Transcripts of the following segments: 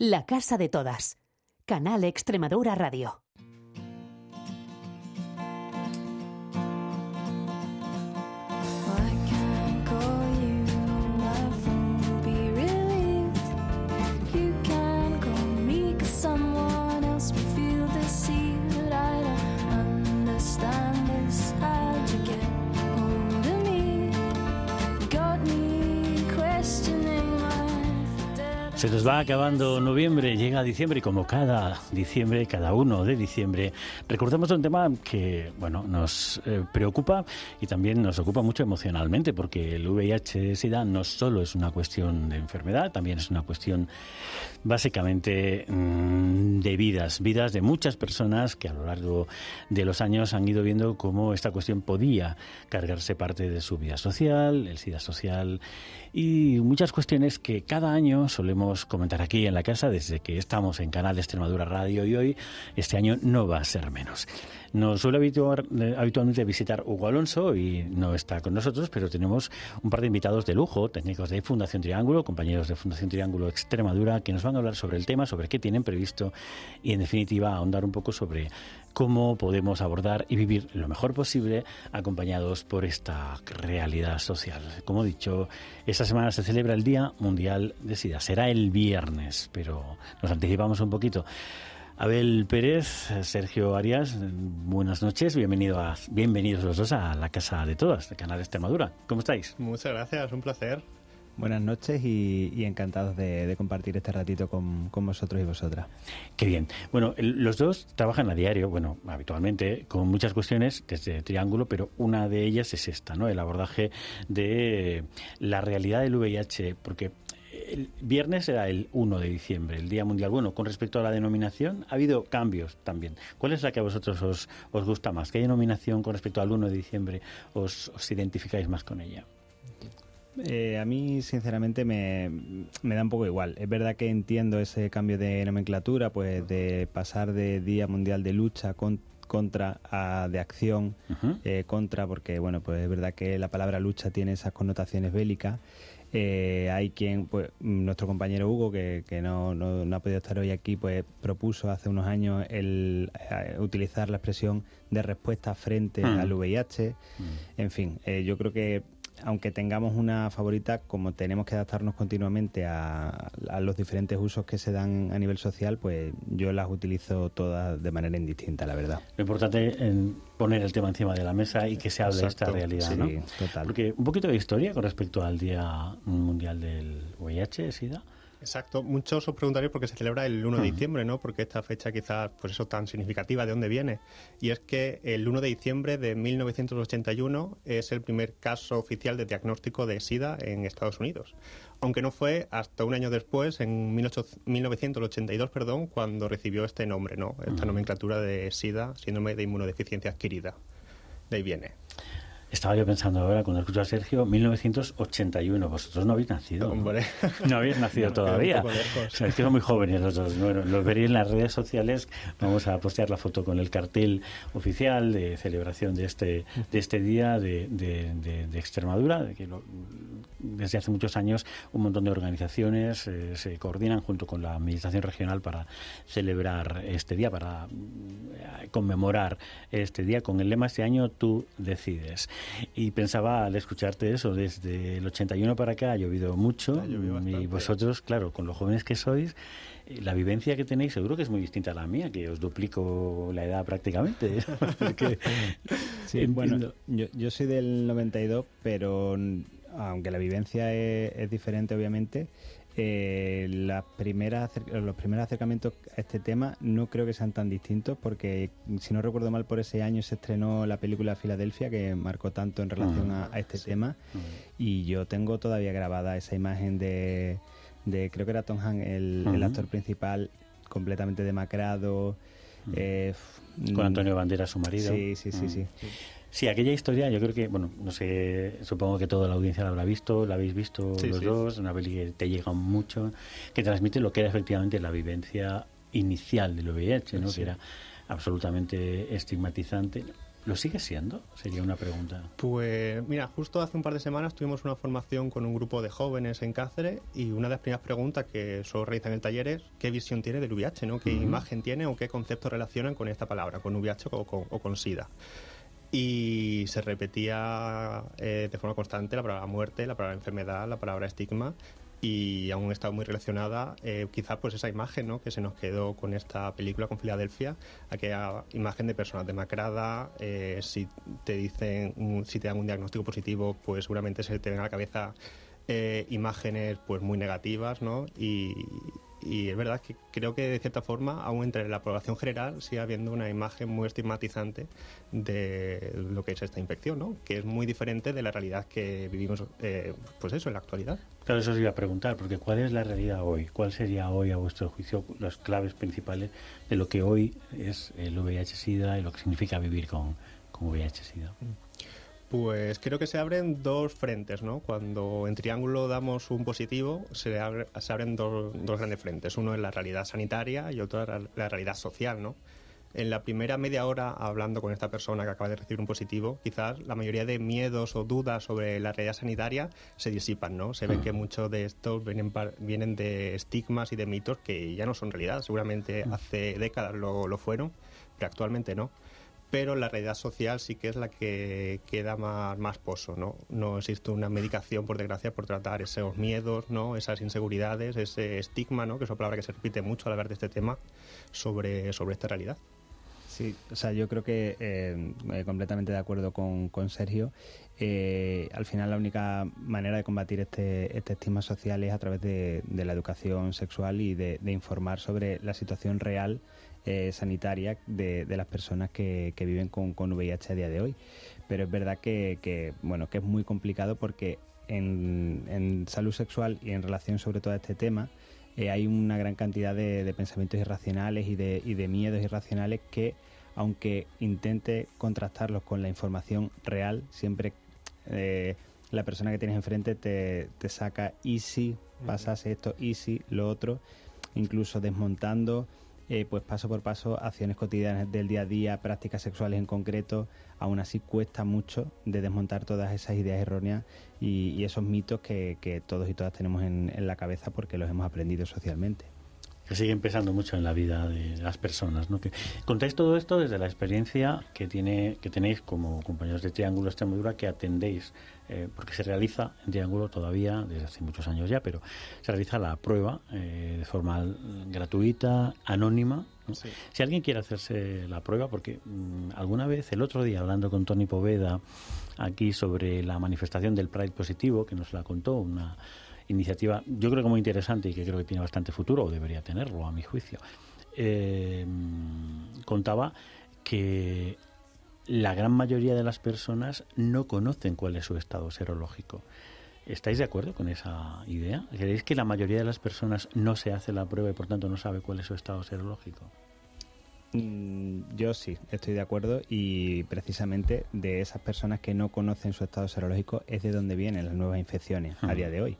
La Casa de Todas. Canal Extremadura Radio. Se nos va acabando noviembre, llega diciembre y como cada diciembre, cada uno de diciembre, recordamos un tema que, bueno, nos eh, preocupa y también nos ocupa mucho emocionalmente porque el VIH-Sida no solo es una cuestión de enfermedad, también es una cuestión básicamente mm, de vidas, vidas de muchas personas que a lo largo de los años han ido viendo cómo esta cuestión podía cargarse parte de su vida social, el SIDA social y muchas cuestiones que cada año solemos comentar aquí en la casa desde que estamos en Canal Extremadura Radio y hoy este año no va a ser menos. Nos suele habituar, eh, habitualmente visitar Hugo Alonso y no está con nosotros, pero tenemos un par de invitados de lujo, técnicos de Fundación Triángulo, compañeros de Fundación Triángulo Extremadura, que nos van a hablar sobre el tema, sobre qué tienen previsto y, en definitiva, ahondar un poco sobre cómo podemos abordar y vivir lo mejor posible acompañados por esta realidad social. Como he dicho, esta semana se celebra el Día Mundial de SIDA. Será el viernes, pero nos anticipamos un poquito. Abel Pérez, Sergio Arias, buenas noches, bienvenido a, bienvenidos los dos a la Casa de Todas, de Canal Extremadura. ¿Cómo estáis? Muchas gracias, un placer. Buenas noches y, encantados de, compartir este ratito con, vosotros y vosotras. Qué bien. Bueno, los dos trabajan a diario, bueno, habitualmente, con muchas cuestiones desde Triángulo, pero una de ellas es esta, ¿no? El abordaje de la realidad del VIH, porque el viernes era el 1 de diciembre, el Día Mundial. Bueno, con respecto a la denominación, ha habido cambios también. ¿Cuál es la que a vosotros os, os gusta más? ¿Qué denominación con respecto al 1 de diciembre os, os identificáis más con ella? Eh, a mí, sinceramente, me, me, da un poco igual. Es verdad que entiendo ese cambio de nomenclatura, pues de pasar de Día Mundial de Lucha contra a de acción eh, contra, porque, bueno, pues es verdad que la palabra lucha tiene esas connotaciones bélicas eh, hay quien, pues nuestro compañero Hugo, que, no, no, ha podido estar hoy aquí, pues propuso hace unos años el eh, utilizar la expresión de respuesta frente mm. al VIH. Mm. En fin, eh, yo creo que aunque tengamos una favorita, como tenemos que adaptarnos continuamente a, los diferentes usos que se dan a nivel social, pues yo las utilizo todas de manera indistinta, la verdad. Lo importante es poner el tema encima de la mesa y que se hable de esta realidad, sí, total. Porque un poquito de historia con respecto al Día Mundial del VIH, SIDA. Exacto. Muchos os preguntaréis por qué se celebra el 1 de diciembre, ¿no? Porque esta fecha quizás, pues eso, tan significativa, ¿de dónde viene? Y es que el 1 de diciembre de 1981 es el primer caso oficial de diagnóstico de SIDA en Estados Unidos. Aunque no fue hasta un año después, en 1982, perdón, cuando recibió este nombre, ¿no? Esta nomenclatura de SIDA, síndrome de inmunodeficiencia adquirida. De ahí viene. Estaba yo pensando ahora, cuando escucho a Sergio, 1981. Vosotros no habéis nacido. Hombre. No, habéis nacido todavía. O sea, es que son muy jóvenes los dos. Bueno, los veréis en las redes sociales. Vamos a postear la foto con el cartel oficial de celebración de este, de este día de, de, Extremadura, de que desde hace muchos años un montón de organizaciones eh, se coordinan junto con la Administración Regional para celebrar este día, para eh, conmemorar este día con el lema este año tú decides. Y pensaba al escucharte eso, desde el 81 para acá ha llovido mucho y vosotros, claro, con los jóvenes que sois, eh, la vivencia que tenéis seguro que es muy distinta a la mía, que os duplico la edad prácticamente. sí, bueno, yo, yo soy del 92, pero aunque la vivencia es, diferente obviamente, eh, las primeras, los primeros acercamientos a este tema no creo que sean tan distintos porque, si no recuerdo mal, por ese año se estrenó la película Filadelfia que marcó tanto en relación a, este tema y yo tengo todavía grabada esa imagen de, de creo que era Tom Hanks, el, actor principal, completamente demacrado. Eh, Con Antonio Bandera, su marido. Sí, sí, sí, sí. Sí, aquella historia, yo creo que, bueno, no sé, supongo que toda la audiencia la habrá visto, la habéis visto los dos, una peli que te llega mucho, que transmite lo que era efectivamente la vivencia inicial del VIH, ¿no? Que era absolutamente estigmatizante ¿Lo sigue siendo? Sería una pregunta. Pues mira, justo hace un par de semanas tuvimos una formación con un grupo de jóvenes en Cáceres y una de las primeras preguntas que solo realizan en el taller es qué visión tiene del VIH, ¿no? ¿Qué imagen tiene o qué conceptos relacionan con esta palabra, con VIH o con, o con SIDA? Y se repetía eh, de forma constante la palabra muerte, la palabra enfermedad, la palabra estigma y aún está muy relacionada eh, quizás pues esa imagen ¿no? que se nos quedó con esta película con Filadelfia aquella imagen de personas demacradas eh, si te dicen si te dan un diagnóstico positivo pues seguramente se te ven a la cabeza eh, imágenes pues muy negativas ¿no? y, y es verdad que creo que de cierta forma, aún entre la población general, sigue habiendo una imagen muy estigmatizante de lo que es esta infección, ¿no? que es muy diferente de la realidad que vivimos, eh, pues eso, en la actualidad. Claro, eso os iba a preguntar, porque ¿cuál es la realidad hoy? ¿Cuál sería hoy, a vuestro juicio, las claves principales de lo que hoy es el VIH-Sida y lo que significa vivir con, con VIH-Sida? Mm. Pues creo que se abren dos frentes, ¿no? Cuando en Triángulo damos un positivo, se, se abren dos, grandes frentes. Uno es la realidad sanitaria y otro la, realidad social, ¿no? En la primera media hora, hablando con esta persona que acaba de recibir un positivo, quizás la mayoría de miedos o dudas sobre la realidad sanitaria se disipan, ¿no? Se ve que muchos de estos vienen, vienen de estigmas y de mitos que ya no son realidad. Seguramente hace décadas lo, lo fueron, pero actualmente no pero la realidad social sí que es la que queda más, más pozo, ¿no? No existe una medicación, por desgracia, por tratar esos miedos, ¿no? Esas inseguridades, ese estigma, ¿no? Que es una palabra que se repite mucho al hablar de este tema sobre, sobre esta realidad. Sí, o sea, yo creo que eh, eh, completamente de acuerdo con, con Sergio. Eh, al final la única manera de combatir este, este estigma social es a través de, la educación sexual y de, de informar sobre la situación real eh, sanitaria de, las personas que, viven con, VIH a día de hoy. Pero es verdad que, bueno, que es muy complicado porque en, salud sexual y en relación sobre todo a este tema, eh, hay una gran cantidad de, pensamientos irracionales y de, y de miedos irracionales que, aunque intente contrastarlos con la información real, siempre eh, la persona que tienes enfrente te, te saca easy, pasase esto, easy, lo otro, incluso desmontando eh, pues paso por paso, acciones cotidianas del día a día, prácticas sexuales en concreto, aún así cuesta mucho de desmontar todas esas ideas erróneas y, esos mitos que, todos y todas tenemos en, la cabeza porque los hemos aprendido socialmente que siguen pesando mucho en la vida de las personas. ¿no? Que contáis todo esto desde la experiencia que tiene que tenéis como compañeros de Triángulo Extremadura que atendéis eh, porque se realiza en Triángulo todavía, desde hace muchos años ya, pero se realiza la prueba eh, de forma gratuita, anónima. Si alguien quiere hacerse la prueba, porque mm, alguna vez, el otro día, hablando con Tony Poveda aquí sobre la manifestación del Pride positivo, que nos la contó, una iniciativa yo creo que muy interesante y que creo que tiene bastante futuro, o debería tenerlo a mi juicio, eh, contaba que la gran mayoría de las personas no conocen cuál es su estado serológico. ¿Estáis de acuerdo con esa idea? ¿Creéis que la mayoría de las personas no se hace la prueba y por tanto no sabe cuál es su estado serológico? Mm, yo sí, estoy de acuerdo y precisamente de esas personas que no conocen su estado serológico es de donde vienen las nuevas infecciones a día de hoy.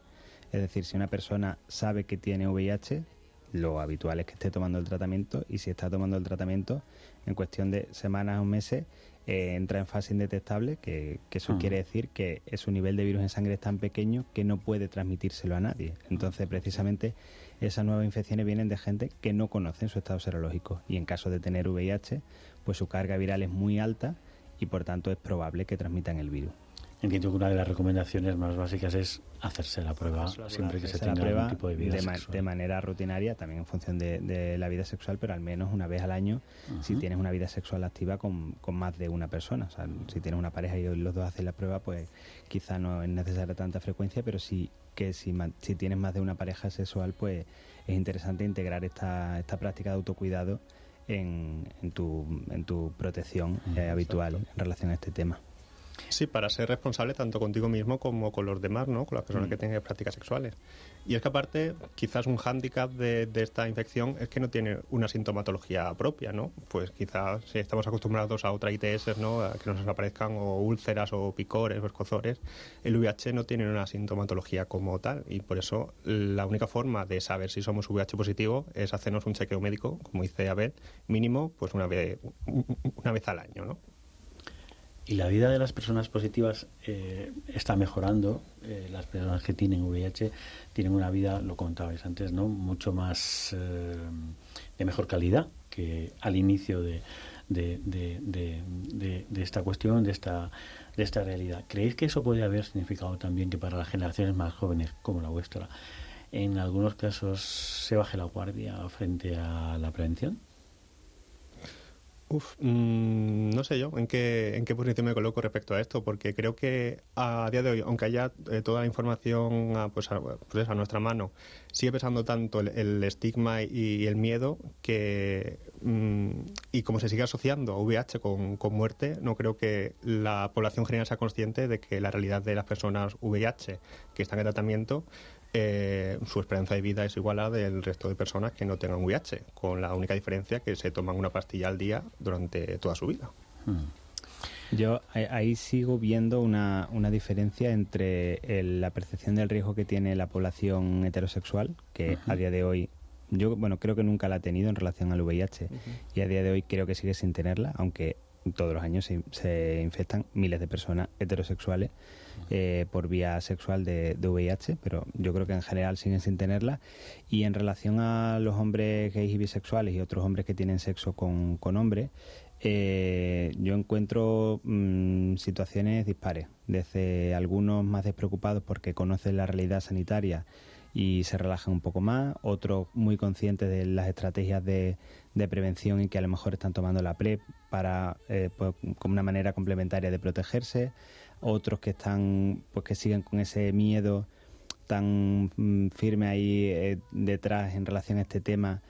Es decir, si una persona sabe que tiene VIH, lo habitual es que esté tomando el tratamiento y si está tomando el tratamiento, en cuestión de semanas o meses, eh, entra en fase indetectable, que, eso quiere decir que su nivel de virus en sangre es tan pequeño que no puede transmitírselo a nadie. Entonces, precisamente, esas nuevas infecciones vienen de gente que no conocen su estado serológico y en caso de tener VIH, pues su carga viral es muy alta y por tanto es probable que transmitan el virus. Entiendo que una de las recomendaciones más básicas es hacerse la prueba siempre que se tenga algún tipo de vida de, sexual. de manera rutinaria, también en función de, la vida sexual, pero al menos una vez al año si tienes una vida sexual activa con, más de una persona. O sea, si tienes una pareja y los dos hacen la prueba, pues quizá no es necesaria tanta frecuencia, pero sí que si, si tienes más de una pareja sexual, pues es interesante integrar esta, esta práctica de autocuidado en, en, tu, en tu protección eh, habitual en relación a este tema. Sí, para ser responsable tanto contigo mismo como con los demás, ¿no? Con las personas mm. que tienen prácticas sexuales. Y es que aparte, quizás un hándicap de, esta infección es que no tiene una sintomatología propia, ¿no? Pues quizás si estamos acostumbrados a otra ITS, ¿no? A que nos aparezcan o úlceras o picores o escozores, el VIH no tiene una sintomatología como tal y por eso la única forma de saber si somos VIH positivo es hacernos un chequeo médico, como dice Abel, mínimo pues una vez, una vez al año, ¿no? ¿Y la vida de las personas positivas eh, está mejorando? Eh, las personas que tienen VIH tienen una vida, lo contabais antes, ¿no? Mucho más eh, de mejor calidad que al inicio de, esta cuestión, de esta realidad. ¿Creéis que eso puede haber significado también que para las generaciones más jóvenes como la vuestra, en algunos casos se baje la guardia frente a la prevención? Uf, mm, no sé yo en qué, en qué posición me coloco respecto a esto, porque creo que a día de hoy, aunque haya eh, toda la información a, pues, a, pues a, nuestra mano, sigue pesando tanto el, estigma y, el miedo que, mm, y como se sigue asociando a VIH con, con, muerte, no creo que la población general sea consciente de que la realidad de las personas VIH que están en tratamiento eh, su esperanza de vida es igual a la del resto de personas que no tengan VIH, con la única diferencia que se toman una pastilla al día durante toda su vida. Hmm. Yo ahí sigo viendo una, una diferencia entre la percepción del riesgo que tiene la población heterosexual, que a día de hoy yo bueno creo que nunca la ha tenido en relación al VIH y a día de hoy creo que sigue sin tenerla, aunque todos los años se infectan miles de personas heterosexuales eh, por vía sexual de, VIH, pero yo creo que en general siguen sin tenerla. Y en relación a los hombres gays y bisexuales y otros hombres que tienen sexo con, hombres, eh, yo encuentro mm, situaciones dispares, desde algunos más despreocupados porque conocen la realidad sanitaria y se relajan un poco más, otros muy conscientes de las estrategias de, prevención y que a lo mejor están tomando la PrEP para eh, pues, como una manera complementaria de protegerse otros que están, pues que siguen con ese miedo tan mm, firme ahí eh, detrás en relación a este tema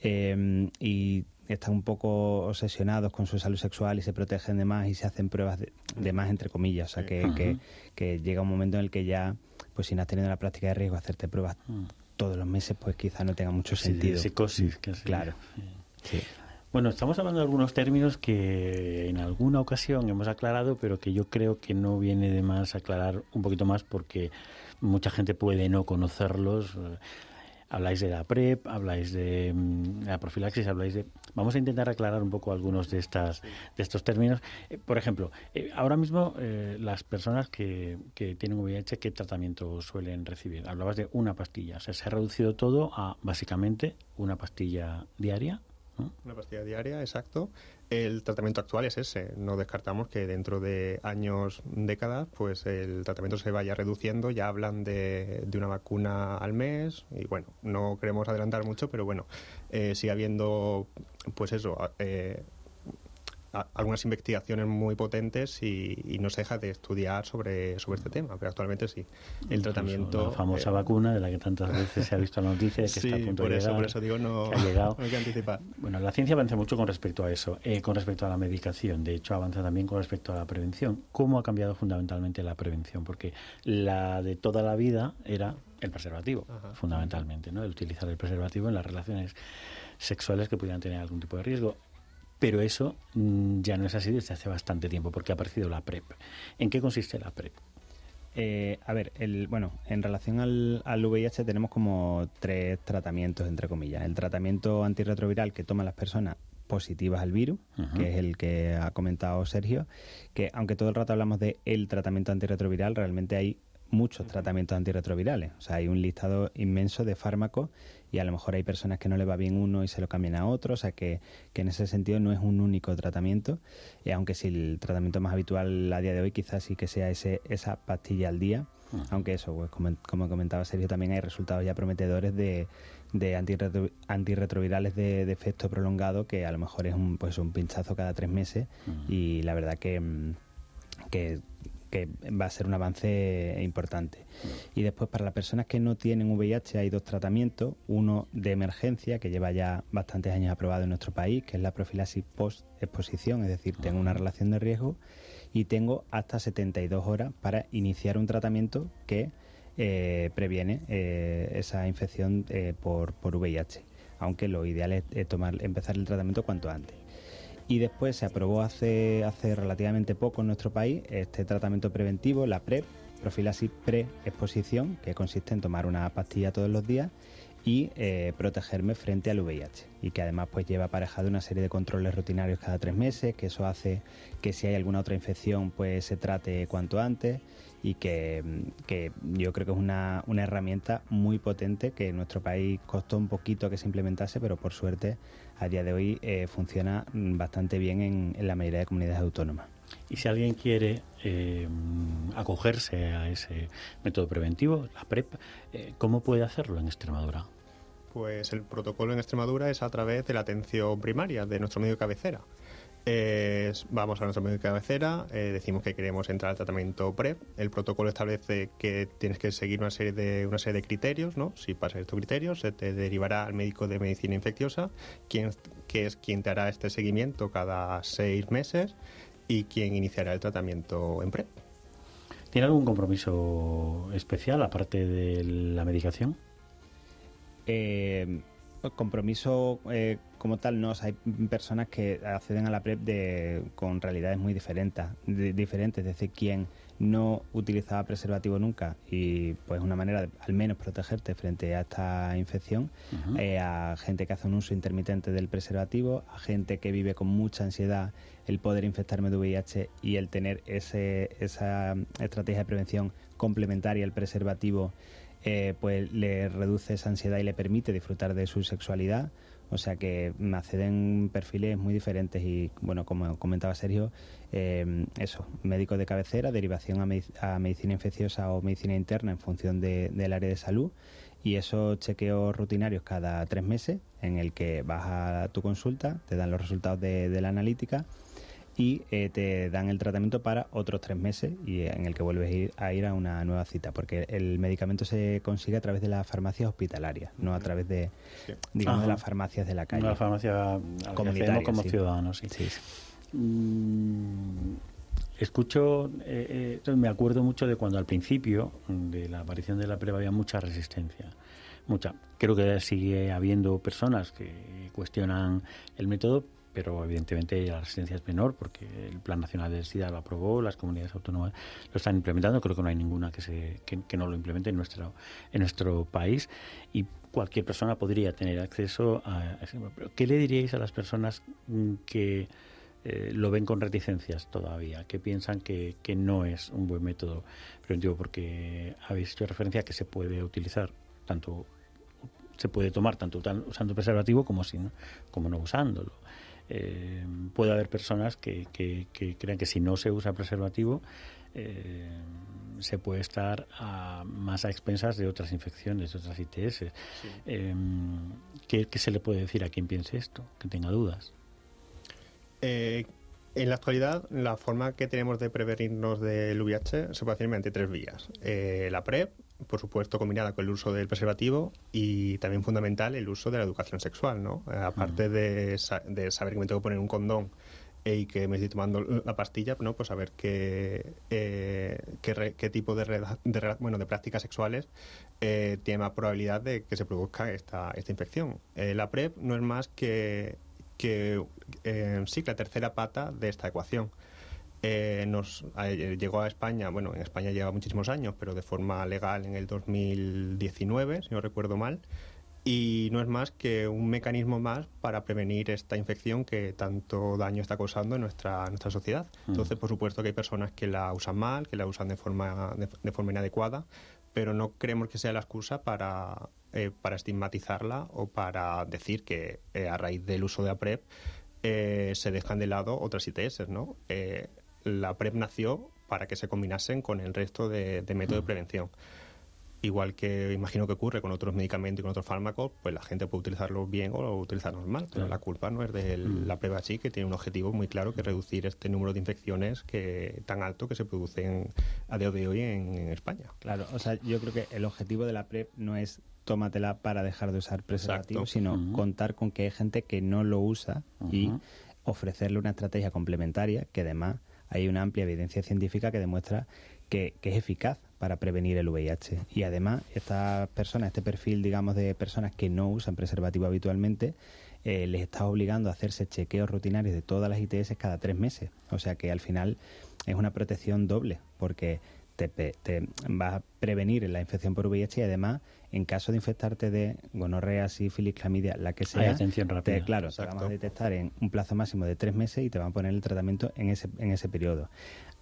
em, y están un poco obsesionados con su salud sexual y se protegen de más y se hacen pruebas de, más entre comillas, o sea que, que, llega un momento en el que ya, pues si no has tenido la práctica de riesgo, hacerte pruebas mm. todos los meses, pues quizá no tenga mucho sentido. psicosis, Claro. Sí. Bueno, estamos hablando de algunos términos que en alguna ocasión hemos aclarado, pero que yo creo que no viene de más aclarar un poquito más porque mucha gente puede no conocerlos. Habláis de la PrEP, habláis de mm, la profilaxis, habláis de... Vamos a intentar aclarar un poco algunos de, estas, de estos términos. Eh, por ejemplo, eh, ahora mismo eh, las personas que, que tienen VIH, ¿qué tratamiento suelen recibir? Hablabas de una pastilla. O sea, se ha reducido todo a básicamente una pastilla diaria una pastilla diaria, exacto. El tratamiento actual es ese. No descartamos que dentro de años, décadas, pues el tratamiento se vaya reduciendo. Ya hablan de, de una vacuna al mes y bueno, no queremos adelantar mucho, pero bueno, eh, sigue habiendo, pues eso, eh, algunas investigaciones muy potentes y, no se deja de estudiar sobre, sobre este tema, pero actualmente sí. El tratamiento... La famosa eh, vacuna de la que tantas veces se ha visto la noticia que está a punto por de eso, llegar, por eso digo, no, hay que anticipar. Bueno, la ciencia avanza mucho con respecto a eso, eh, con respecto a la medicación, de hecho avanza también con respecto a la prevención. ¿Cómo ha cambiado fundamentalmente la prevención? Porque la de toda la vida era el preservativo, fundamentalmente, ¿no? El utilizar el preservativo en las relaciones sexuales que pudieran tener algún tipo de riesgo. Pero eso mm, ya no es así desde hace bastante tiempo, porque ha aparecido la PrEP. ¿En qué consiste la PrEP? Eh, a ver, el, bueno, en relación al, al, VIH tenemos como tres tratamientos, entre comillas. El tratamiento antirretroviral que toman las personas positivas al virus, que es el que ha comentado Sergio, que aunque todo el rato hablamos de el tratamiento antirretroviral, realmente hay muchos tratamientos antirretrovirales. O sea, hay un listado inmenso de fármacos y a lo mejor hay personas que no le va bien uno y se lo cambian a otro. O sea, que, que en ese sentido no es un único tratamiento. Y aunque si el tratamiento más habitual a día de hoy quizás sí que sea ese, esa pastilla al día. Aunque eso, pues, como, como, comentaba Sergio, también hay resultados ya prometedores de, de antirretrovirales de, efecto prolongado que a lo mejor es un, pues, un pinchazo cada tres meses. Y la verdad que, que que va a ser un avance importante. Y después, para las personas que no tienen VIH, hay dos tratamientos. Uno de emergencia, que lleva ya bastantes años aprobado en nuestro país, que es la profilaxis post-exposición, es decir, tengo una relación de riesgo y tengo hasta 72 horas para iniciar un tratamiento que eh, previene eh, esa infección eh, por, por VIH. Aunque lo ideal es tomar, empezar el tratamiento cuanto antes y después se aprobó hace, hace relativamente poco en nuestro país este tratamiento preventivo, la PrEP, profilaxis pre-exposición, que consiste en tomar una pastilla todos los días y eh, protegerme frente al VIH y que además pues lleva aparejado una serie de controles rutinarios cada tres meses que eso hace que si hay alguna otra infección pues se trate cuanto antes y que, yo creo que es una, una, herramienta muy potente que en nuestro país costó un poquito que se implementase pero por suerte a día de hoy eh, funciona bastante bien en, la mayoría de comunidades autónomas. Y si alguien quiere eh, acogerse a ese método preventivo, la PrEP, ¿cómo puede hacerlo en Extremadura? Pues el protocolo en Extremadura es a través de la atención primaria de nuestro medio de cabecera. vamos a nuestro medio de cabecera, eh, decimos que queremos entrar al tratamiento PrEP. El protocolo establece que tienes que seguir una serie de, una serie de criterios, ¿no? Si pasas estos criterios, se te derivará al médico de medicina infecciosa, quien, que es quien te hará este seguimiento cada seis meses y quien iniciará el tratamiento en PrEP. ¿Tiene algún compromiso especial aparte de la medicación? Eh, compromiso eh, como tal no, hay personas que acceden a la PrEP de, con realidades muy diferentes, diferentes, desde quien no utilizaba preservativo nunca y pues una manera de al menos protegerte frente a esta infección, eh, a gente que hace un uso intermitente del preservativo, a gente que vive con mucha ansiedad el poder infectarme de VIH y el tener ese, esa estrategia de prevención complementaria al preservativo eh, pues le reduce esa ansiedad y le permite disfrutar de su sexualidad. O sea que acceden perfiles muy diferentes y, bueno, como comentaba Sergio, eh, eso, médico de cabecera, derivación a, medicina infecciosa o medicina interna en función del área de salud. Y esos chequeos rutinarios cada tres meses en el que vas a tu consulta, te dan los resultados de la analítica y eh, te dan el tratamiento para otros tres meses y en el que vuelves a ir, a ir a una nueva cita, porque el medicamento se consigue a través de las farmacias hospitalarias, no a través de, digamos, de las farmacias de la calle. la farmacia comunitaria como ciudadanos. Sí. Mm, escucho, eh, eh, me acuerdo mucho de cuando al principio de la aparición de la prueba había mucha resistencia. Mucha. Creo que sigue habiendo personas que cuestionan el método, pero evidentemente la resistencia es menor porque el Plan Nacional de SIDA lo aprobó, las comunidades autónomas lo están implementando, creo que no hay ninguna que, se, que, no lo implemente en nuestro, en nuestro país y cualquier persona podría tener acceso a ese ¿Qué le diríais a las personas que eh, lo ven con reticencias todavía, que piensan que, que no es un buen método preventivo? Porque habéis hecho referencia a que se puede utilizar tanto se puede tomar tanto usando preservativo como sin como no usándolo eh, puede haber personas que, que, crean que si no se usa preservativo eh, se puede estar más a expensas de otras infecciones, de otras ITS. Eh, ¿qué, se le puede decir a quien piense esto, que tenga dudas? en la actualidad, la forma que tenemos de prevenirnos del VIH se puede hacer mediante tres vías. la PrEP, por supuesto, combinada con el uso del preservativo y también fundamental el uso de la educación sexual, ¿no? Eh, aparte de, de, saber que me tengo que poner un condón y que me estoy tomando la pastilla, ¿no? Pues saber qué, eh, qué, tipo de, bueno, de prácticas sexuales eh, tiene más probabilidad de que se produzca esta, esta infección. la PrEP no es más que, que sí, la tercera pata de esta ecuación. Eh, nos eh, llegó a España, bueno, en España lleva muchísimos años, pero de forma legal en el 2019, si no recuerdo mal, y no es más que un mecanismo más para prevenir esta infección que tanto daño está causando en nuestra, nuestra sociedad. Mm. Entonces, por supuesto que hay personas que la usan mal, que la usan de forma, de, forma inadecuada, pero no creemos que sea la excusa para, eh, para estigmatizarla o para decir que a raíz del uso de APREP se dejan de lado otras ITS, ¿no? La PrEP nació para que se combinasen con el resto de, métodos de mm. prevención. Igual que imagino que ocurre con otros medicamentos y con otros fármacos, pues la gente puede utilizarlos bien o utilizarlos mal, pero la culpa no es de mm. la PrEP así, que tiene un objetivo muy claro, que es reducir este número de infecciones que tan alto que se producen a día de hoy en, España. Claro, o sea, yo creo que el objetivo de la PrEP no es tómatela para dejar de usar preservativos, sino contar con que hay gente que no lo usa y ofrecerle una estrategia complementaria que además hay una amplia evidencia científica que demuestra que, es eficaz para prevenir el VIH. Y además, estas personas, este perfil, digamos, de personas que no usan preservativo habitualmente, eh, les está obligando a hacerse chequeos rutinarios de todas las ITS cada tres meses. O sea que al final es una protección doble, porque te, te vas a prevenir la infección por VIH y además en caso de infectarte de gonorrea, sífilis, clamidia, la que sea, atención rápida. claro, te vamos a detectar en un plazo máximo de tres meses y te van a poner el tratamiento en ese, en ese periodo.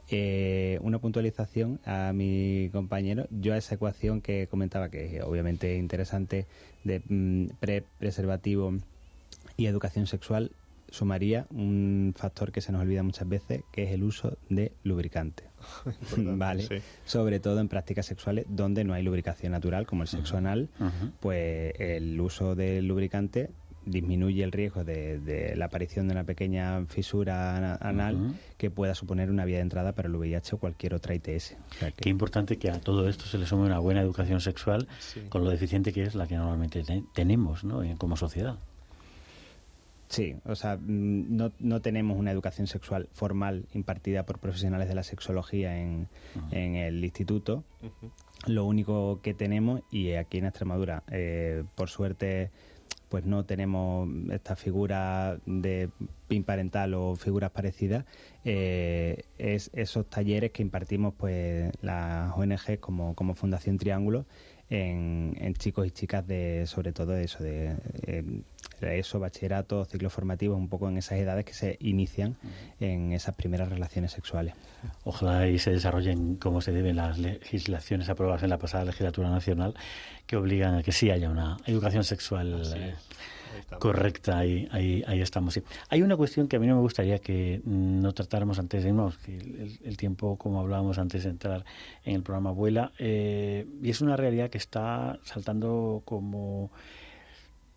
Eh, una puntualización a mi compañero. Yo a esa ecuación que comentaba, que es obviamente interesante, de mm, pre-preservativo y educación sexual, sumaría un factor que se nos olvida muchas veces, que es el uso de lubricante. vale. Sobre todo en prácticas sexuales donde no hay lubricación natural, como el sexo anal, pues el uso del lubricante disminuye el riesgo de, la aparición de una pequeña fisura anal que pueda suponer una vía de entrada para el VIH o cualquier otra ITS. Qué importante que a todo esto se le sume una buena educación sexual con lo deficiente que es la que normalmente tenemos ¿no? como sociedad. Sí, o sea, mm, no, no, tenemos una educación sexual formal impartida por profesionales de la sexología en, en el instituto. Lo único que tenemos, y aquí en Extremadura, eh, por suerte, pues no tenemos esta figura de PIN parental o figuras parecidas, eh, es esos talleres que impartimos pues las ONG como, como Fundación Triángulo en, en, chicos y chicas de sobre todo de eso de eh, eso bachillerato ciclos formativos un poco en esas edades que se inician en esas primeras relaciones sexuales. Ojalá y se desarrollen como se deben las legislaciones aprobadas en la pasada legislatura nacional que obligan a que sí haya una educación sexual correcta, ahí, ahí, ahí estamos. Hay una cuestión que a mí no me gustaría que no tratáramos antes de irnos, que el, tiempo, como hablábamos antes de entrar en el programa, vuela, eh, y es una realidad que está saltando como...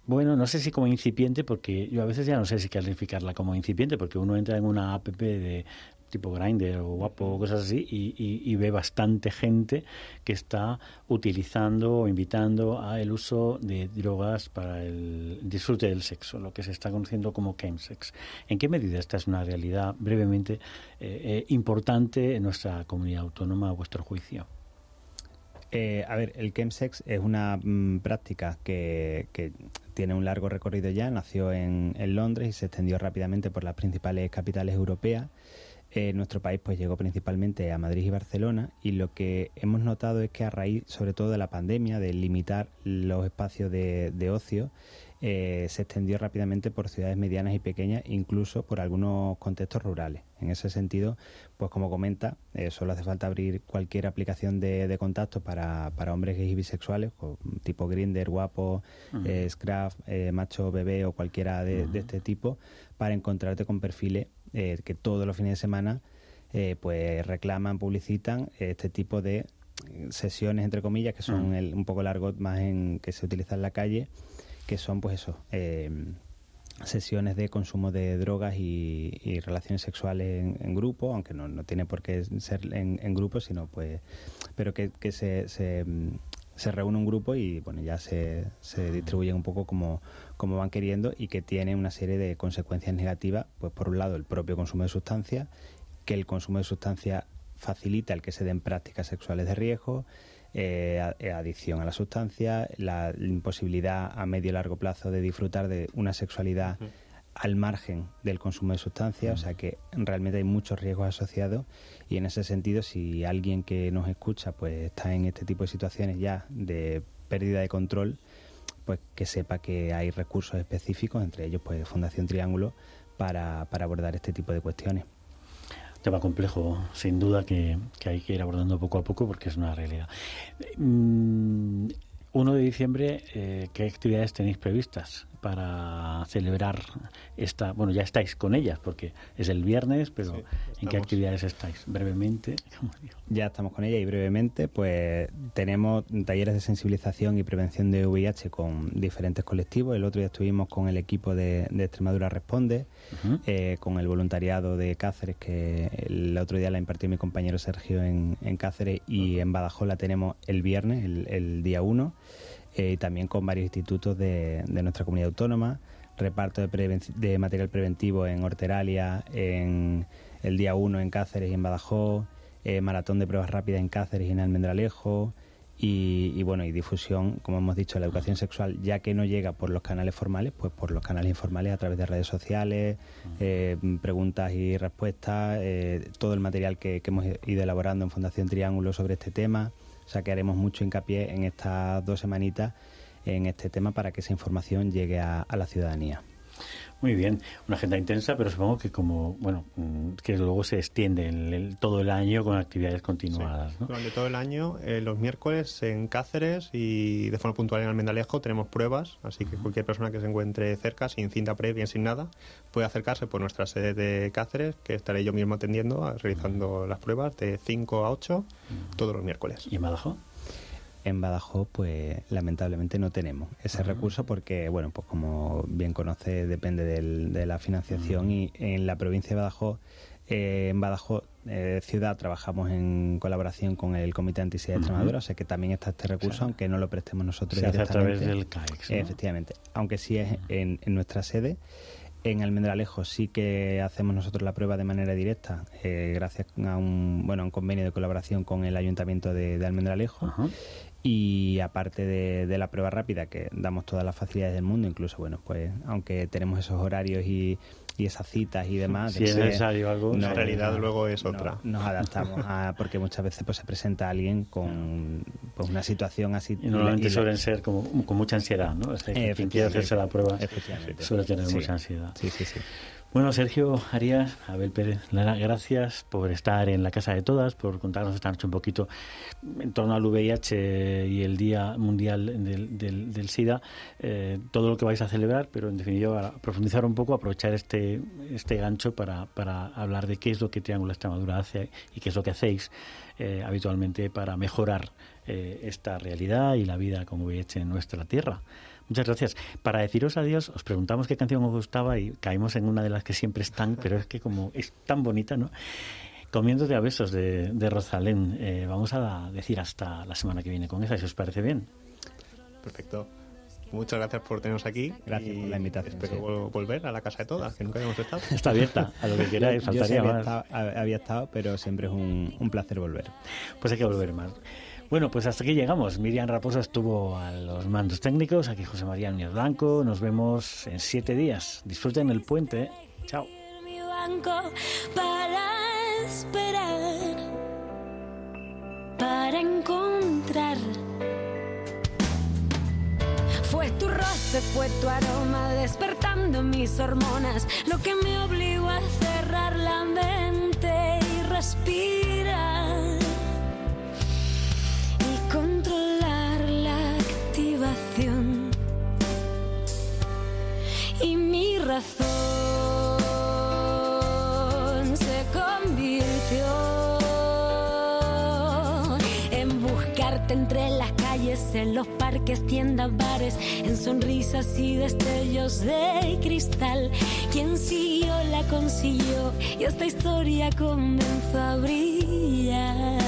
Bueno, no sé si como incipiente, porque yo a veces ya no sé si calificarla como incipiente, porque uno entra en una app de tipo Grindr o Guapo o cosas así y, ve bastante gente que está utilizando o invitando a el uso de drogas para el disfrute del sexo, lo que se está conociendo como chemsex. ¿En qué medida esta es una realidad brevemente eh, eh, importante en nuestra comunidad autónoma a vuestro juicio? Eh, a ver, el chemsex es una mm, práctica que, que, tiene un largo recorrido ya, nació en, Londres y se extendió rápidamente por las principales capitales europeas. Eh, nuestro país pues llegó principalmente a Madrid y Barcelona y lo que hemos notado es que a raíz sobre todo de la pandemia, de limitar los espacios de, ocio, eh, se extendió rápidamente por ciudades medianas y pequeñas, incluso por algunos contextos rurales. En ese sentido, pues como comenta, eh, solo hace falta abrir cualquier aplicación de, contacto para, para, hombres gays y bisexuales, tipo Grinder, Guapo, Scruff, Macho Bebé o cualquiera de, de este tipo, para encontrarte con perfiles eh, que todos los fines de semana pues reclaman, publicitan este tipo de sesiones entre comillas que son mm. un poco largos más en que se utiliza en la calle que son pues eso eh, sesiones de consumo de drogas y, relaciones sexuales en, grupo aunque no, no, tiene por qué ser en, en grupo sino pues pero que, que se, se, se, reúne un grupo y bueno ya se, se distribuyen un poco como como van queriendo y que tiene una serie de consecuencias negativas, pues por un lado el propio consumo de sustancias, que el consumo de sustancias facilita el que se den prácticas sexuales de riesgo, eh, eh, adicción a la sustancia, la imposibilidad a medio y largo plazo de disfrutar de una sexualidad al margen del consumo de sustancias, o sea que realmente hay muchos riesgos asociados y en ese sentido si alguien que nos escucha pues está en este tipo de situaciones ya de pérdida de control, pues que sepa que hay recursos específicos, entre ellos pues Fundación Triángulo, para, para abordar este tipo de cuestiones. Tema complejo, sin duda, que, hay que ir abordando poco a poco porque es una realidad. 1 mm, de diciembre, eh, ¿qué actividades tenéis previstas? Para celebrar esta, bueno, ya estáis con ellas porque es el viernes, pero ¿en qué actividades estáis? Brevemente. Ya estamos con ellas y brevemente, pues tenemos talleres de sensibilización y prevención de VIH con diferentes colectivos. El otro día estuvimos con el equipo de, Extremadura Responde, eh, con el voluntariado de Cáceres, que el otro día la impartió mi compañero Sergio en, Cáceres y en Badajoz la tenemos el viernes, el, el día 1 eh, y también con varios institutos de, nuestra comunidad autónoma, reparto de, material preventivo en Horteralia, en el día 1 en Cáceres y en Badajoz, eh, maratón de pruebas rápidas en Cáceres y en Almendralejo, y, bueno, y difusión, como hemos dicho, la educación sexual, ya que no llega por los canales formales, pues por los canales informales a través de redes sociales, eh, preguntas y respuestas, eh, todo el material que, hemos ido elaborando en Fundación Triángulo sobre este tema. O sea que haremos mucho hincapié en estas dos semanitas en este tema para que esa información llegue a la ciudadanía. Muy bien, una agenda intensa, pero supongo que como, bueno, mm, que luego se extiende el, todo el año con actividades continuadas. Durante todo el año, eh, los miércoles en Cáceres y de forma puntual en Almendalejo tenemos pruebas, así que cualquier persona que se encuentre cerca, sin cinta previa, sin nada, puede acercarse por nuestra sede de Cáceres, que estaré yo mismo atendiendo, realizando las pruebas de 5 a 8 todos los miércoles. ¿Y en Badajoz? En Badajoz, pues lamentablemente no tenemos ese recurso porque, bueno, pues como bien conoce, depende de la financiación y en la provincia de Badajoz, eh, en Badajoz eh, ciudad trabajamos en colaboración con el Comité Antisida de Extremadura, o sea que también está este recurso, aunque no lo prestemos nosotros se hace a través del CAEX. Efectivamente, aunque sí es en, nuestra sede. En Almendralejo sí que hacemos nosotros la prueba de manera directa, eh, gracias a un bueno un convenio de colaboración con el Ayuntamiento de, Almendralejo y aparte de, la prueba rápida que damos todas las facilidades del mundo incluso bueno pues aunque tenemos esos horarios y, esas citas y demás si es necesario algo la realidad luego es otra. nos adaptamos a porque muchas veces pues se presenta alguien con pues, una situación así y normalmente suelen ser como con mucha ansiedad no quien quiere hacerse la prueba suele tener mucha ansiedad. sí sí sí bueno, Sergio Arias, Abel Pérez, gracias por estar en la Casa de Todas, por contarnos esta noche un poquito en torno al VIH y el Día Mundial del, SIDA, eh, todo lo que vais a celebrar, pero en definitiva profundizar un poco, aprovechar este, este gancho para, para hablar de qué es lo que Triángulo Extremadura hace y qué es lo que hacéis eh, habitualmente para mejorar eh, esta realidad y la vida con VIH en nuestra tierra. Muchas gracias. Para deciros adiós, os preguntamos qué canción os gustaba y caímos en una de las que siempre están, pero es que como es tan bonita, ¿no? Comiéndote a besos de, de Rosalén. Eh, vamos a decir hasta la semana que viene con esa, si os parece bien. Perfecto. Muchas gracias por tenernos aquí. Gracias por la invitación. Espero volver a la casa de todas, que nunca habíamos estado. Está abierta, a lo que queráis, faltaría había Estado, había estado, pero siempre es un, un placer volver. Pues hay que volver más. Bueno, pues hasta aquí llegamos. Miriam Raposa estuvo a los mandos técnicos, aquí José María Núñez Blanco. Nos vemos en siete días. Disfruten el puente. Chao. Para esperar, para encontrar. Fue tu roce, fue tu aroma despertando mis hormonas, lo que me obligó a cerrar la mente y respirar. Razón se convirtió en buscarte entre las calles, en los parques, tiendas, bares, en sonrisas y destellos de cristal. Quien siguió la consiguió y esta historia comenzó a brillar.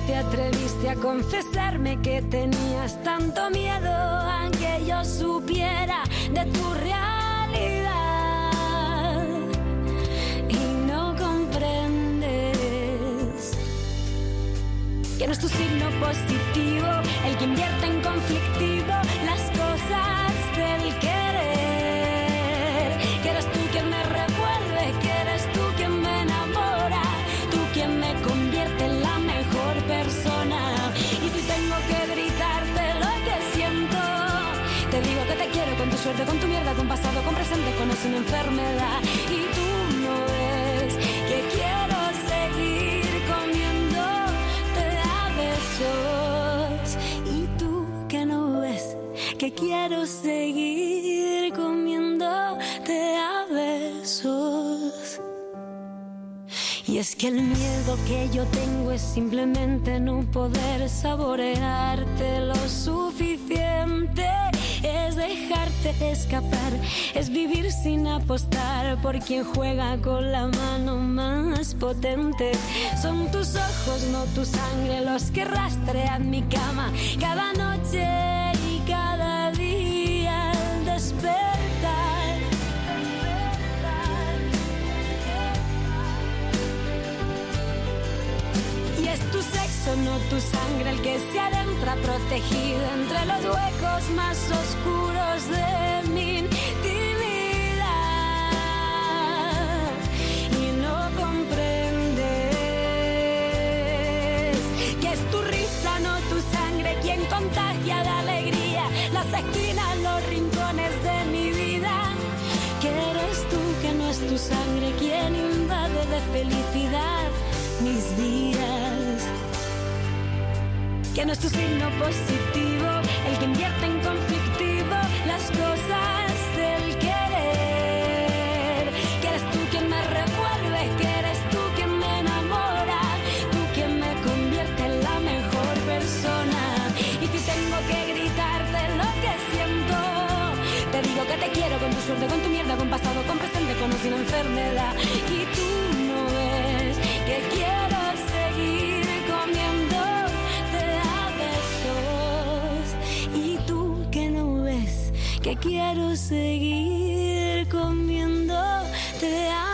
Te atreviste a confesarme que tenías tanto miedo a que yo supiera de tu realidad. Y no comprendes que no es tu signo positivo el que invierte en conflictivo presente, con una enfermedad. Y tú no ves que quiero seguir comiéndote a besos. Y tú que no ves que quiero seguir comiéndote a besos. Y es que el miedo que yo tengo es simplemente no poder saborearte lo suficiente. Escapar, es vivir sin apostar por quien juega con la mano más potente. Son tus ojos, no tu sangre, los que rastrean mi cama cada noche que se adentra protegido entre los huecos más oscuros de mi intimidad. Y no comprendes que es tu risa, no tu sangre, quien contagia la alegría, las esquinas, los rincones de mi vida. Que eres tú, que no es tu sangre, quien invade de felicidad mis días que no es tu signo positivo, el que invierte en conflictivo las cosas del querer. Que eres tú quien me revuelve, que eres tú quien me enamora, tú quien me convierte en la mejor persona. Y si tengo que gritarte lo que siento, te digo que te quiero con tu suerte, con tu mierda, con pasado, con presente, con o sin enfermedad. Que quiero seguir comiéndote a besos.